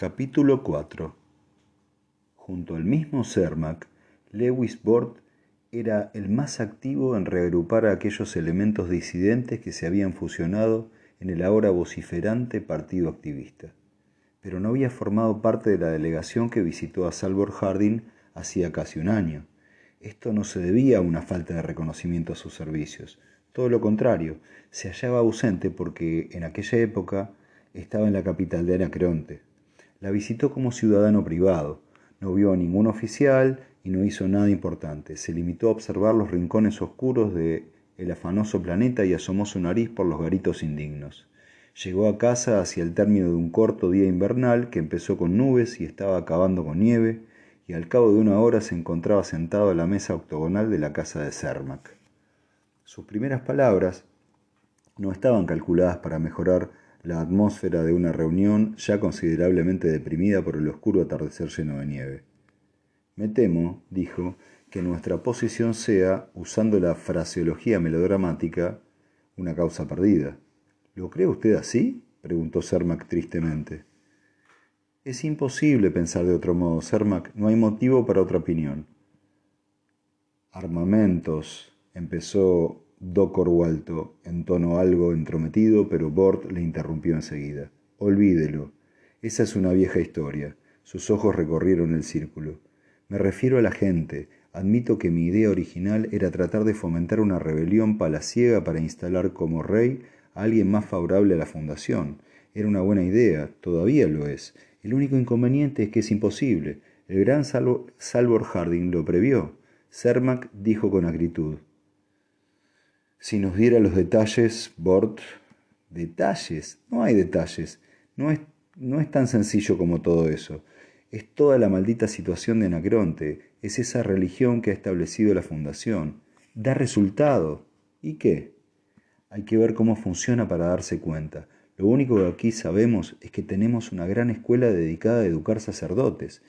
Capítulo 4 Junto al mismo Cermak, Lewis Bort era el más activo en reagrupar a aquellos elementos disidentes que se habían fusionado en el ahora vociferante partido activista. Pero no había formado parte de la delegación que visitó a Salvor Harding hacía casi un año. Esto no se debía a una falta de reconocimiento a sus servicios. Todo lo contrario, se hallaba ausente porque en aquella época estaba en la capital de Anacreonte, la visitó como ciudadano privado. No vio a ningún oficial y no hizo nada importante. Se limitó a observar los rincones oscuros de el afanoso planeta y asomó su nariz por los garitos indignos. Llegó a casa hacia el término de un corto día invernal que empezó con nubes y estaba acabando con nieve, y al cabo de una hora se encontraba sentado a la mesa octogonal de la casa de Cermac. Sus primeras palabras no estaban calculadas para mejorar la atmósfera de una reunión ya considerablemente deprimida por el oscuro atardecer lleno de nieve. Me temo, dijo, que nuestra posición sea, usando la fraseología melodramática, una causa perdida. ¿Lo cree usted así? preguntó Cermac tristemente. Es imposible pensar de otro modo, Cermac. No hay motivo para otra opinión. Armamentos, empezó Docor Walto, en tono algo entrometido, pero Bort le interrumpió enseguida. Olvídelo. Esa es una vieja historia. Sus ojos recorrieron el círculo. Me refiero a la gente. Admito que mi idea original era tratar de fomentar una rebelión palaciega para instalar como rey a alguien más favorable a la fundación. Era una buena idea, todavía lo es. El único inconveniente es que es imposible. El gran Salvor Harding lo previó. Cermac dijo con acritud. Si nos diera los detalles, Bort. Detalles. No hay detalles. No es, no es tan sencillo como todo eso. Es toda la maldita situación de Anacronte. Es esa religión que ha establecido la fundación. Da resultado. ¿Y qué? Hay que ver cómo funciona para darse cuenta. Lo único que aquí sabemos es que tenemos una gran escuela dedicada a educar sacerdotes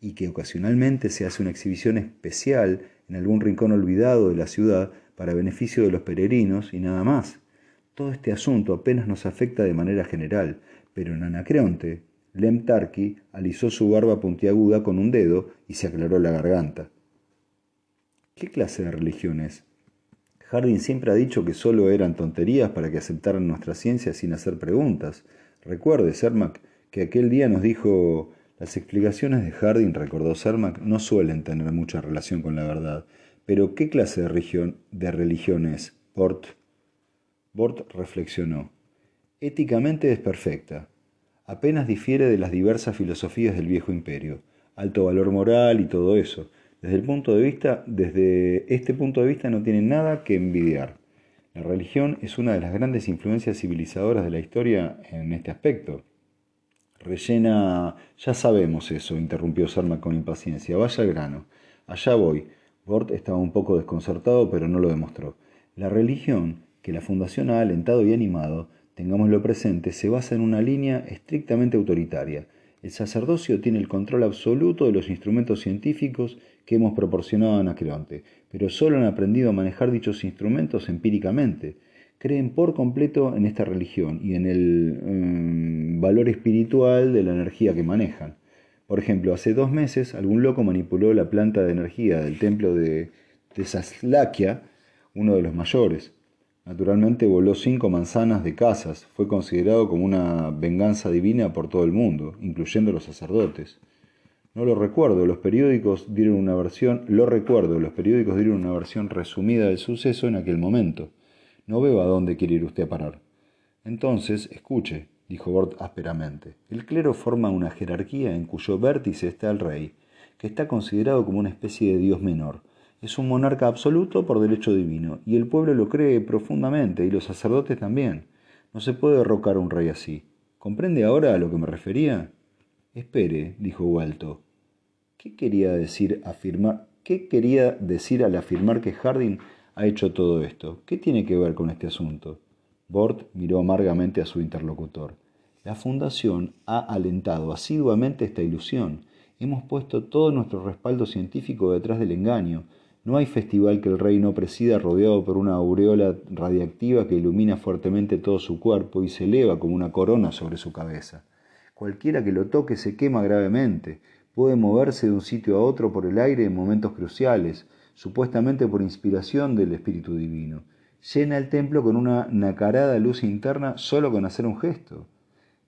y que ocasionalmente se hace una exhibición especial en algún rincón olvidado de la ciudad para beneficio de los peregrinos y nada más. Todo este asunto apenas nos afecta de manera general, pero en Anacreonte, Lem Tarki alisó su barba puntiaguda con un dedo y se aclaró la garganta. ¿Qué clase de religión es? Harding siempre ha dicho que solo eran tonterías para que aceptaran nuestra ciencia sin hacer preguntas. Recuerde, Cermac, que aquel día nos dijo las explicaciones de Harding, recordó Cermac, no suelen tener mucha relación con la verdad. Pero ¿qué clase de religión, de es, Bort? Bort reflexionó. Éticamente es perfecta. Apenas difiere de las diversas filosofías del viejo imperio. Alto valor moral y todo eso. Desde, el punto de vista, desde este punto de vista no tiene nada que envidiar. La religión es una de las grandes influencias civilizadoras de la historia en este aspecto. Rellena... Ya sabemos eso, interrumpió Sarma con impaciencia. Vaya al grano. Allá voy. Bort estaba un poco desconcertado, pero no lo demostró. La religión, que la Fundación ha alentado y animado, tengámoslo presente, se basa en una línea estrictamente autoritaria. El sacerdocio tiene el control absoluto de los instrumentos científicos que hemos proporcionado a Anacreonte, pero solo han aprendido a manejar dichos instrumentos empíricamente. Creen por completo en esta religión y en el mm, valor espiritual de la energía que manejan. Por ejemplo, hace dos meses algún loco manipuló la planta de energía del templo de Tesaslakia, uno de los mayores. Naturalmente voló cinco manzanas de casas. Fue considerado como una venganza divina por todo el mundo, incluyendo los sacerdotes. No lo recuerdo, los periódicos dieron una versión, lo recuerdo, los periódicos dieron una versión resumida del suceso en aquel momento. No veo a dónde quiere ir usted a parar. Entonces, escuche, dijo Bort ásperamente. El clero forma una jerarquía en cuyo vértice está el rey, que está considerado como una especie de dios menor. Es un monarca absoluto por derecho divino, y el pueblo lo cree profundamente, y los sacerdotes también. No se puede derrocar a un rey así. ¿Comprende ahora a lo que me refería? Espere, dijo Walto. ¿Qué quería decir afirmar? ¿Qué quería decir al afirmar que Harding ha hecho todo esto? ¿Qué tiene que ver con este asunto? Bort miró amargamente a su interlocutor. La Fundación ha alentado asiduamente esta ilusión. Hemos puesto todo nuestro respaldo científico detrás del engaño. No hay festival que el rey no presida rodeado por una aureola radiactiva que ilumina fuertemente todo su cuerpo y se eleva como una corona sobre su cabeza. Cualquiera que lo toque se quema gravemente. Puede moverse de un sitio a otro por el aire en momentos cruciales, supuestamente por inspiración del Espíritu Divino. Llena el templo con una nacarada luz interna solo con hacer un gesto.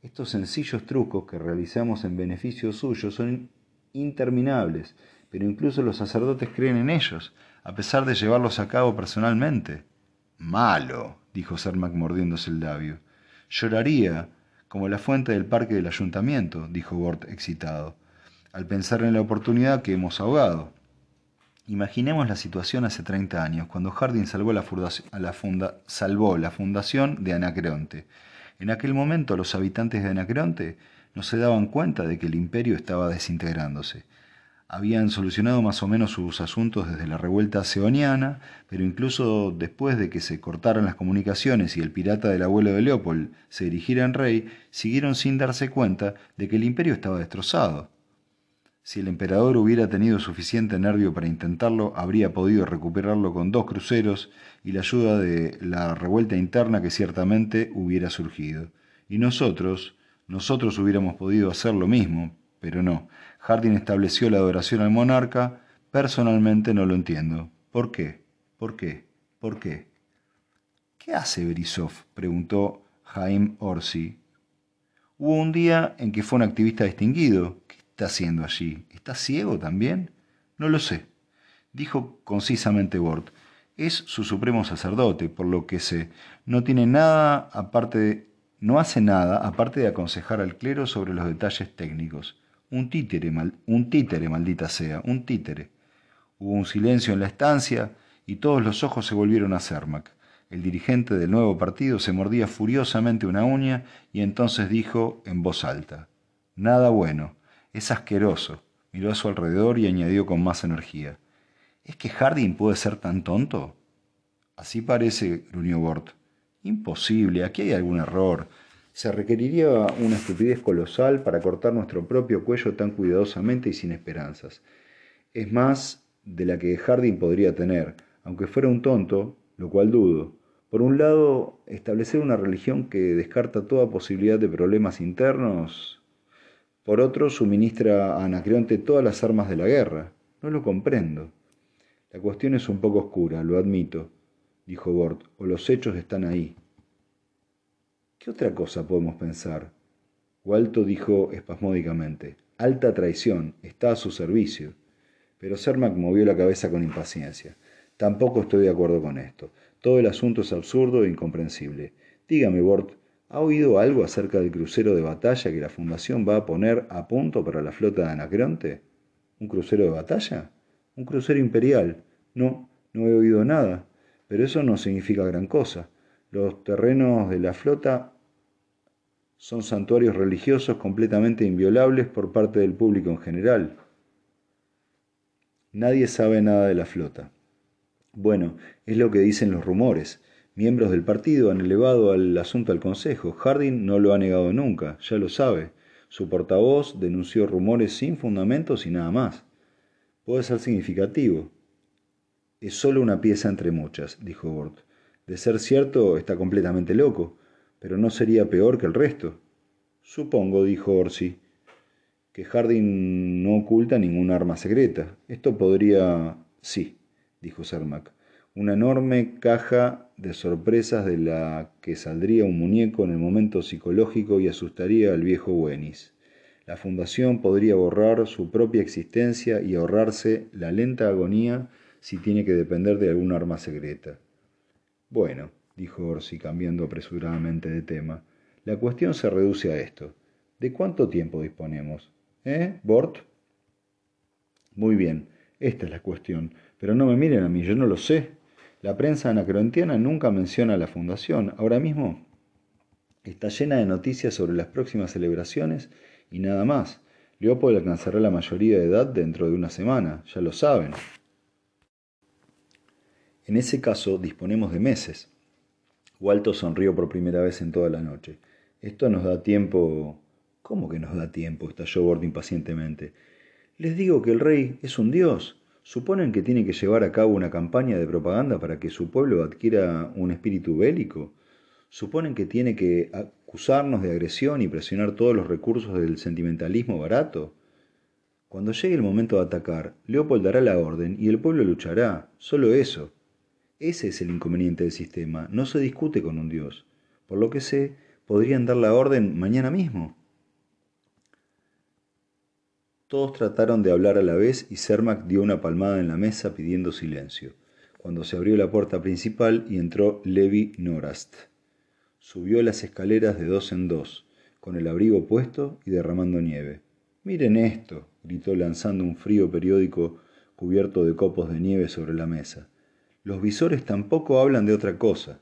Estos sencillos trucos que realizamos en beneficio suyo son interminables, pero incluso los sacerdotes creen en ellos, a pesar de llevarlos a cabo personalmente. Malo, dijo Cermac mordiéndose el labio. Lloraría, como la fuente del parque del ayuntamiento, dijo Bort excitado, al pensar en la oportunidad que hemos ahogado. Imaginemos la situación hace 30 años, cuando Harding salvó la, la salvó la fundación de Anacreonte. En aquel momento los habitantes de Anacreonte no se daban cuenta de que el imperio estaba desintegrándose habían solucionado más o menos sus asuntos desde la revuelta seoniana, pero incluso después de que se cortaran las comunicaciones y el pirata del abuelo de Leopold se dirigiera en rey, siguieron sin darse cuenta de que el imperio estaba destrozado. Si el emperador hubiera tenido suficiente nervio para intentarlo, habría podido recuperarlo con dos cruceros y la ayuda de la revuelta interna que ciertamente hubiera surgido. Y nosotros, nosotros hubiéramos podido hacer lo mismo, pero no. Harding estableció la adoración al monarca. Personalmente no lo entiendo. ¿Por qué? ¿Por qué? ¿Por qué? ¿Qué hace Berisov? preguntó Jaime Orsi. Hubo un día en que fue un activista distinguido. ¿Qué está haciendo allí? ¿Está ciego también? No lo sé. Dijo concisamente Bort. Es su supremo sacerdote, por lo que sé. No tiene nada aparte de, no hace nada aparte de aconsejar al clero sobre los detalles técnicos. Un títere, un títere, maldita sea, un títere. Hubo un silencio en la estancia y todos los ojos se volvieron a Cermac. El dirigente del nuevo partido se mordía furiosamente una uña y entonces dijo en voz alta, Nada bueno, es asqueroso. Miró a su alrededor y añadió con más energía, ¿Es que Harding puede ser tan tonto? Así parece, gruñó Bort. Imposible, aquí hay algún error. Se requeriría una estupidez colosal para cortar nuestro propio cuello tan cuidadosamente y sin esperanzas. Es más de la que Harding podría tener, aunque fuera un tonto, lo cual dudo. Por un lado, establecer una religión que descarta toda posibilidad de problemas internos. Por otro, suministra a Anacreonte todas las armas de la guerra. No lo comprendo. La cuestión es un poco oscura, lo admito, dijo Bort, o los hechos están ahí. ¿Qué otra cosa podemos pensar? Walto dijo espasmódicamente, alta traición, está a su servicio. Pero Cermac movió la cabeza con impaciencia. Tampoco estoy de acuerdo con esto. Todo el asunto es absurdo e incomprensible. Dígame, Bort, ¿ha oído algo acerca del crucero de batalla que la Fundación va a poner a punto para la flota de Anacreonte? ¿Un crucero de batalla? ¿Un crucero imperial? No, no he oído nada. Pero eso no significa gran cosa. Los terrenos de la flota son santuarios religiosos completamente inviolables por parte del público en general. Nadie sabe nada de la flota. Bueno, es lo que dicen los rumores. Miembros del partido han elevado el asunto al Consejo. Harding no lo ha negado nunca, ya lo sabe. Su portavoz denunció rumores sin fundamentos y nada más. Puede ser significativo. Es solo una pieza entre muchas, dijo Bort. De ser cierto, está completamente loco pero no sería peor que el resto. Supongo, dijo Orsi, que Harding no oculta ningún arma secreta. Esto podría... Sí, dijo Cermac. Una enorme caja de sorpresas de la que saldría un muñeco en el momento psicológico y asustaría al viejo Wenis. La fundación podría borrar su propia existencia y ahorrarse la lenta agonía si tiene que depender de algún arma secreta. Bueno, dijo Orsi cambiando apresuradamente de tema. La cuestión se reduce a esto. ¿De cuánto tiempo disponemos? ¿Eh, Bort? Muy bien, esta es la cuestión. Pero no me miren a mí, yo no lo sé. La prensa anacrontiana nunca menciona la fundación. Ahora mismo está llena de noticias sobre las próximas celebraciones y nada más. Leopold alcanzará la mayoría de edad dentro de una semana, ya lo saben. En ese caso disponemos de meses. Walto sonrió por primera vez en toda la noche. Esto nos da tiempo. ¿Cómo que nos da tiempo? estalló Bord impacientemente. Les digo que el rey es un dios. ¿Suponen que tiene que llevar a cabo una campaña de propaganda para que su pueblo adquiera un espíritu bélico? ¿Suponen que tiene que acusarnos de agresión y presionar todos los recursos del sentimentalismo barato? Cuando llegue el momento de atacar, Leopold dará la orden y el pueblo luchará, solo eso. Ese es el inconveniente del sistema, no se discute con un dios. Por lo que sé, podrían dar la orden mañana mismo. Todos trataron de hablar a la vez y Cermak dio una palmada en la mesa pidiendo silencio, cuando se abrió la puerta principal y entró Levi Norast. Subió las escaleras de dos en dos, con el abrigo puesto y derramando nieve. Miren esto, gritó lanzando un frío periódico cubierto de copos de nieve sobre la mesa. Los visores tampoco hablan de otra cosa.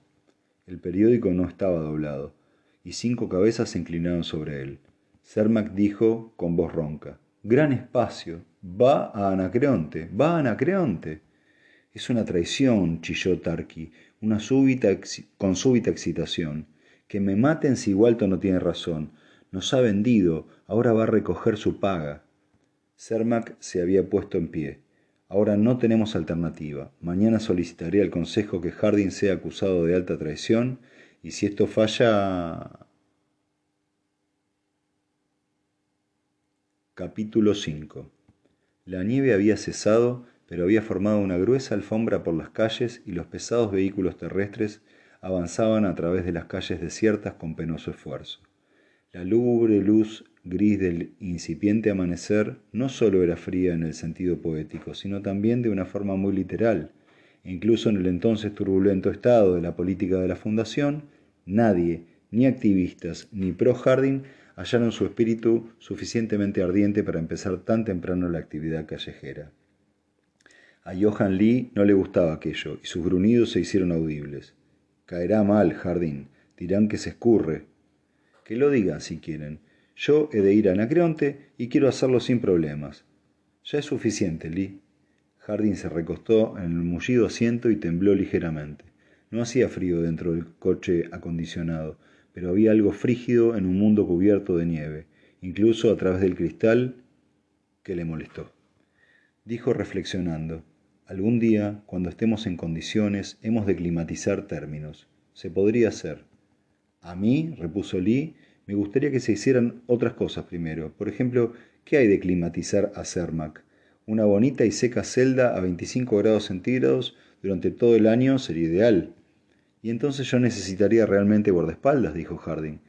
El periódico no estaba doblado, y cinco cabezas se inclinaron sobre él. Cermac dijo con voz ronca, Gran espacio, va a Anacreonte, va a Anacreonte. Es una traición, chilló Tarqui, una súbita con súbita excitación. Que me maten si Walton no tiene razón. Nos ha vendido, ahora va a recoger su paga. Cermac se había puesto en pie. Ahora no tenemos alternativa. Mañana solicitaré al Consejo que Harding sea acusado de alta traición y si esto falla... Capítulo 5 La nieve había cesado, pero había formado una gruesa alfombra por las calles y los pesados vehículos terrestres avanzaban a través de las calles desiertas con penoso esfuerzo. La lúgubre luz gris del incipiente amanecer no sólo era fría en el sentido poético, sino también de una forma muy literal. incluso en el entonces turbulento estado de la política de la Fundación, nadie, ni activistas, ni pro Harding, hallaron su espíritu suficientemente ardiente para empezar tan temprano la actividad callejera. A Johan Lee no le gustaba aquello, y sus gruñidos se hicieron audibles. Caerá mal, Jardín. Dirán que se escurre, que lo digan si quieren. Yo he de ir a Anacreonte y quiero hacerlo sin problemas. Ya es suficiente, Lee. Harding se recostó en el mullido asiento y tembló ligeramente. No hacía frío dentro del coche acondicionado, pero había algo frígido en un mundo cubierto de nieve, incluso a través del cristal que le molestó. Dijo reflexionando, algún día, cuando estemos en condiciones, hemos de climatizar términos. Se podría hacer. A mí, repuso Lee, me gustaría que se hicieran otras cosas primero. Por ejemplo, ¿qué hay de climatizar a Cermac? Una bonita y seca celda a 25 grados centígrados durante todo el año sería ideal. Y entonces yo necesitaría realmente guardaespaldas, dijo Harding.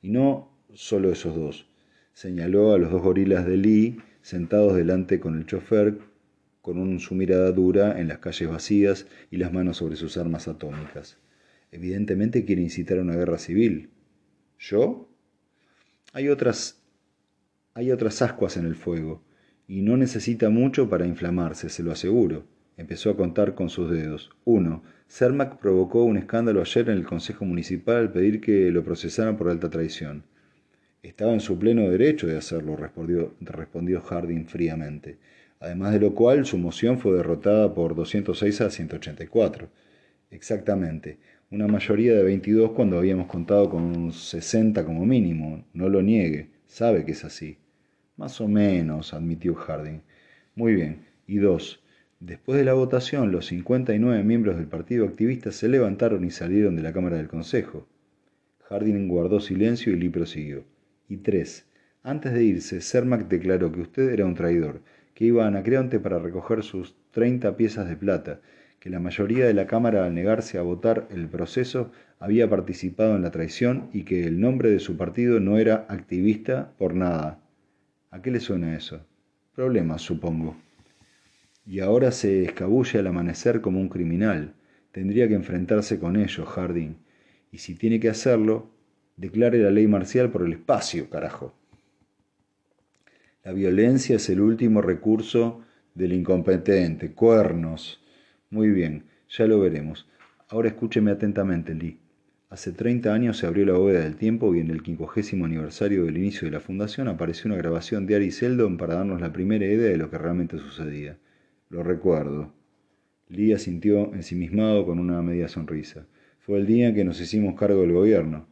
Y no solo esos dos. Señaló a los dos gorilas de Lee sentados delante con el chofer, con su mirada dura en las calles vacías y las manos sobre sus armas atómicas. Evidentemente quiere incitar a una guerra civil. ¿Yo? Hay otras, hay otras ascuas en el fuego, y no necesita mucho para inflamarse, se lo aseguro. Empezó a contar con sus dedos. Uno. Cermac provocó un escándalo ayer en el Consejo Municipal al pedir que lo procesaran por alta traición. Estaba en su pleno derecho de hacerlo, respondió, respondió Harding fríamente. Además de lo cual, su moción fue derrotada por 206 a 184. Exactamente una mayoría de 22 cuando habíamos contado con 60 como mínimo. No lo niegue, sabe que es así. Más o menos, admitió Harding. Muy bien. Y dos. Después de la votación, los 59 miembros del Partido Activista se levantaron y salieron de la Cámara del Consejo. Harding guardó silencio y Lee prosiguió. Y tres. Antes de irse, Cermac declaró que usted era un traidor, que iba a Anacreonte para recoger sus 30 piezas de plata, que la mayoría de la Cámara al negarse a votar el proceso había participado en la traición y que el nombre de su partido no era activista por nada. ¿A qué le suena eso? Problemas, supongo. Y ahora se escabulle al amanecer como un criminal. Tendría que enfrentarse con ello, Harding. Y si tiene que hacerlo, declare la ley marcial por el espacio, carajo. La violencia es el último recurso del incompetente. Cuernos. Muy bien, ya lo veremos. Ahora escúcheme atentamente, Lee. Hace 30 años se abrió la bóveda del tiempo y en el quincuagésimo aniversario del inicio de la fundación apareció una grabación de Ari Seldon para darnos la primera idea de lo que realmente sucedía. Lo recuerdo. Lee asintió ensimismado con una media sonrisa. Fue el día en que nos hicimos cargo del gobierno.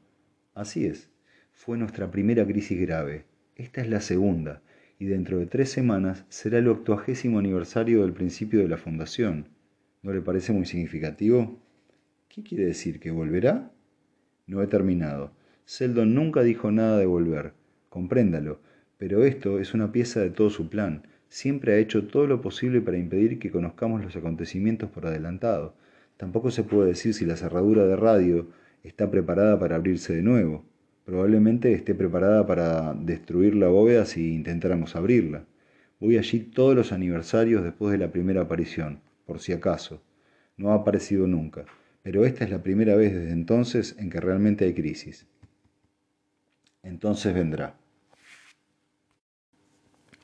Así es. Fue nuestra primera crisis grave. Esta es la segunda, y dentro de tres semanas será el octuagésimo aniversario del principio de la fundación. ¿No le parece muy significativo? ¿Qué quiere decir? ¿Que volverá? No he terminado. Seldon nunca dijo nada de volver. Compréndalo. Pero esto es una pieza de todo su plan. Siempre ha hecho todo lo posible para impedir que conozcamos los acontecimientos por adelantado. Tampoco se puede decir si la cerradura de radio está preparada para abrirse de nuevo. Probablemente esté preparada para destruir la bóveda si intentáramos abrirla. Voy allí todos los aniversarios después de la primera aparición, por si acaso. No ha aparecido nunca, pero esta es la primera vez desde entonces en que realmente hay crisis. Entonces vendrá.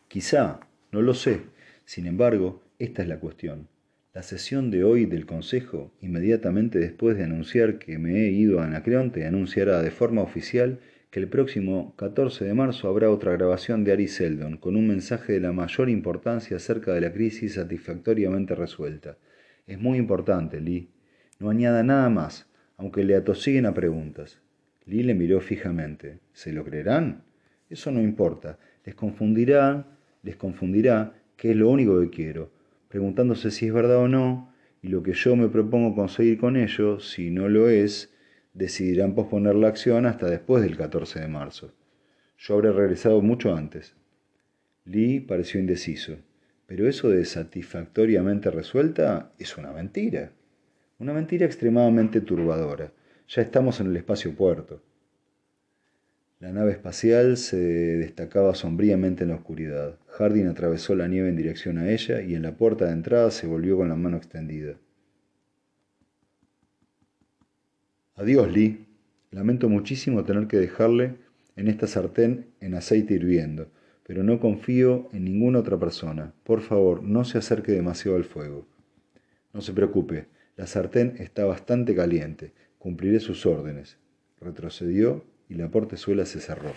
Quizá, no lo sé. Sin embargo, esta es la cuestión. La sesión de hoy del Consejo, inmediatamente después de anunciar que me he ido a Anacreonte, anunciará de forma oficial que el próximo 14 de marzo habrá otra grabación de Ari Seldon con un mensaje de la mayor importancia acerca de la crisis satisfactoriamente resuelta. Es muy importante, Lee. No añada nada más, aunque le atosiguen a preguntas. Lee le miró fijamente. ¿Se lo creerán? Eso no importa. Les confundirá les confundirá, que es lo único que quiero, preguntándose si es verdad o no, y lo que yo me propongo conseguir con ello, si no lo es, decidirán posponer la acción hasta después del 14 de marzo. Yo habré regresado mucho antes. Lee pareció indeciso, pero eso de satisfactoriamente resuelta es una mentira. Una mentira extremadamente turbadora. Ya estamos en el espacio puerto. La nave espacial se destacaba sombríamente en la oscuridad. Hardin atravesó la nieve en dirección a ella y en la puerta de entrada se volvió con la mano extendida. Adiós, Lee. Lamento muchísimo tener que dejarle en esta sartén en aceite hirviendo, pero no confío en ninguna otra persona. Por favor, no se acerque demasiado al fuego. No se preocupe, la sartén está bastante caliente. Cumpliré sus órdenes. Retrocedió y la portezuela se cerró.